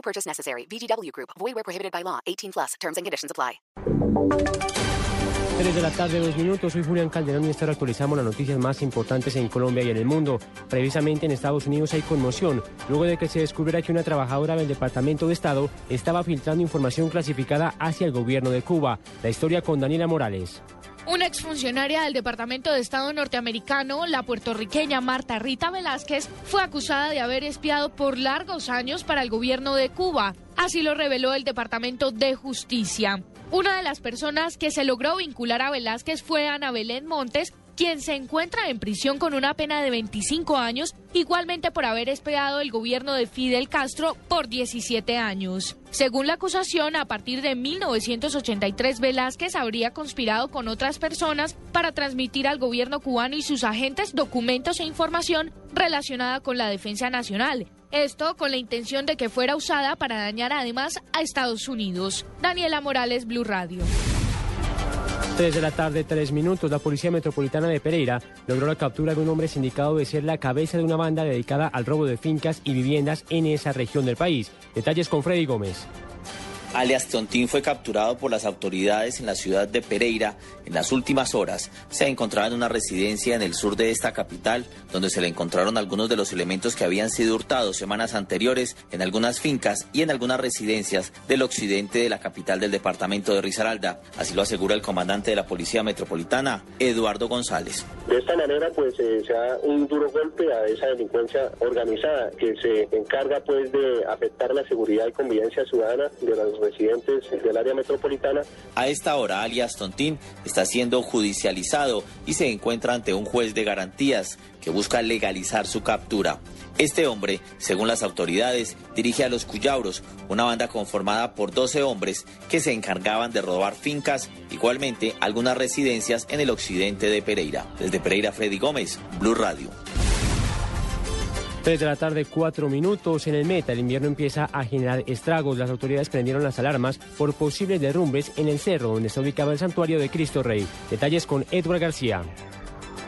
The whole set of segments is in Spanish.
No purchase necessary. VGW Group. Void where prohibited by law. 18 plus. Terms and conditions apply. 3 de la tarde, dos minutos. Soy Julián Calderón y esta hora actualizamos las noticias más importantes en Colombia y en el mundo. Precisamente en Estados Unidos hay conmoción luego de que se descubriera que una trabajadora del Departamento de Estado estaba filtrando información clasificada hacia el gobierno de Cuba. La historia con Daniela Morales. Una exfuncionaria del Departamento de Estado norteamericano, la puertorriqueña Marta Rita Velázquez, fue acusada de haber espiado por largos años para el gobierno de Cuba. Así lo reveló el Departamento de Justicia. Una de las personas que se logró vincular a Velázquez fue Ana Belén Montes, quien se encuentra en prisión con una pena de 25 años, igualmente por haber espiado el gobierno de Fidel Castro por 17 años. Según la acusación, a partir de 1983 Velázquez habría conspirado con otras personas para transmitir al gobierno cubano y sus agentes documentos e información relacionada con la defensa nacional. Esto con la intención de que fuera usada para dañar además a Estados Unidos. Daniela Morales, Blue Radio. 3 de la tarde, 3 minutos. La Policía Metropolitana de Pereira logró la captura de un hombre sindicado de ser la cabeza de una banda dedicada al robo de fincas y viviendas en esa región del país. Detalles con Freddy Gómez. Alias Tontín fue capturado por las autoridades en la ciudad de Pereira en las últimas horas. Se encontraba en una residencia en el sur de esta capital, donde se le encontraron algunos de los elementos que habían sido hurtados semanas anteriores en algunas fincas y en algunas residencias del occidente de la capital del departamento de Risaralda. Así lo asegura el comandante de la Policía Metropolitana, Eduardo González. De esta manera, pues eh, se da un duro golpe a esa delincuencia organizada que se encarga pues de afectar la seguridad y convivencia ciudadana de los residentes del área metropolitana. A esta hora, alias Tontín está siendo judicializado y se encuentra ante un juez de garantías que busca legalizar su captura. Este hombre, según las autoridades, dirige a los Cuyauros, una banda conformada por 12 hombres que se encargaban de robar fincas, igualmente algunas residencias en el occidente de Pereira. Desde Pereira, Freddy Gómez, Blue Radio. 3 de la tarde, 4 minutos. En el Meta, el invierno empieza a generar estragos. Las autoridades prendieron las alarmas por posibles derrumbes en el cerro donde está ubicado el santuario de Cristo Rey. Detalles con Edward García.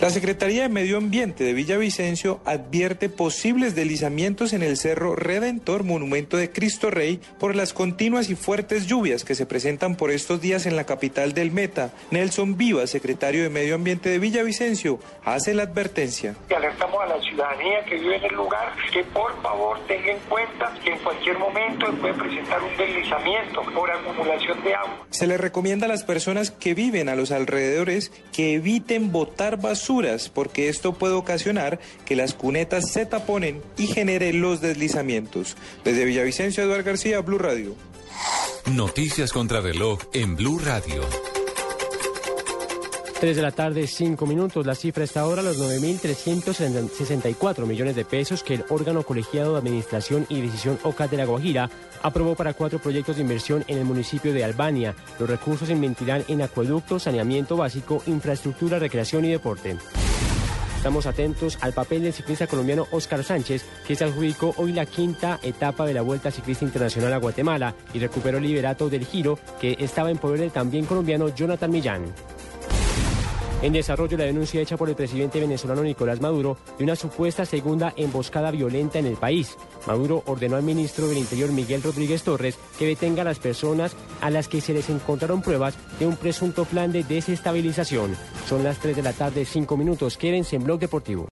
La Secretaría de Medio Ambiente de Villavicencio advierte posibles deslizamientos en el Cerro Redentor, monumento de Cristo Rey, por las continuas y fuertes lluvias que se presentan por estos días en la capital del Meta. Nelson Viva, secretario de Medio Ambiente de Villavicencio, hace la advertencia. Alertamos a la ciudadanía que vive en el lugar que por favor tenga en cuenta que en cualquier momento puede presentar un deslizamiento por acumulación de agua. Se le recomienda a las personas que viven a los alrededores que eviten botar basura porque esto puede ocasionar que las cunetas se taponen y genere los deslizamientos. Desde Villavicencio, Eduardo García, Blue Radio. Noticias contra reloj en Blue Radio. 3 de la tarde, 5 minutos. La cifra está ahora los 9.364 millones de pesos que el órgano colegiado de administración y decisión OCA de la Guajira aprobó para cuatro proyectos de inversión en el municipio de Albania. Los recursos se invertirán en acueducto, saneamiento básico, infraestructura, recreación y deporte. Estamos atentos al papel del ciclista colombiano Oscar Sánchez, que se adjudicó hoy la quinta etapa de la Vuelta Ciclista Internacional a Guatemala y recuperó el liderato del giro que estaba en poder del también colombiano Jonathan Millán. En desarrollo, la denuncia hecha por el presidente venezolano Nicolás Maduro de una supuesta segunda emboscada violenta en el país. Maduro ordenó al ministro del Interior Miguel Rodríguez Torres que detenga a las personas a las que se les encontraron pruebas de un presunto plan de desestabilización. Son las 3 de la tarde, 5 minutos. Quédense en Blog Deportivo.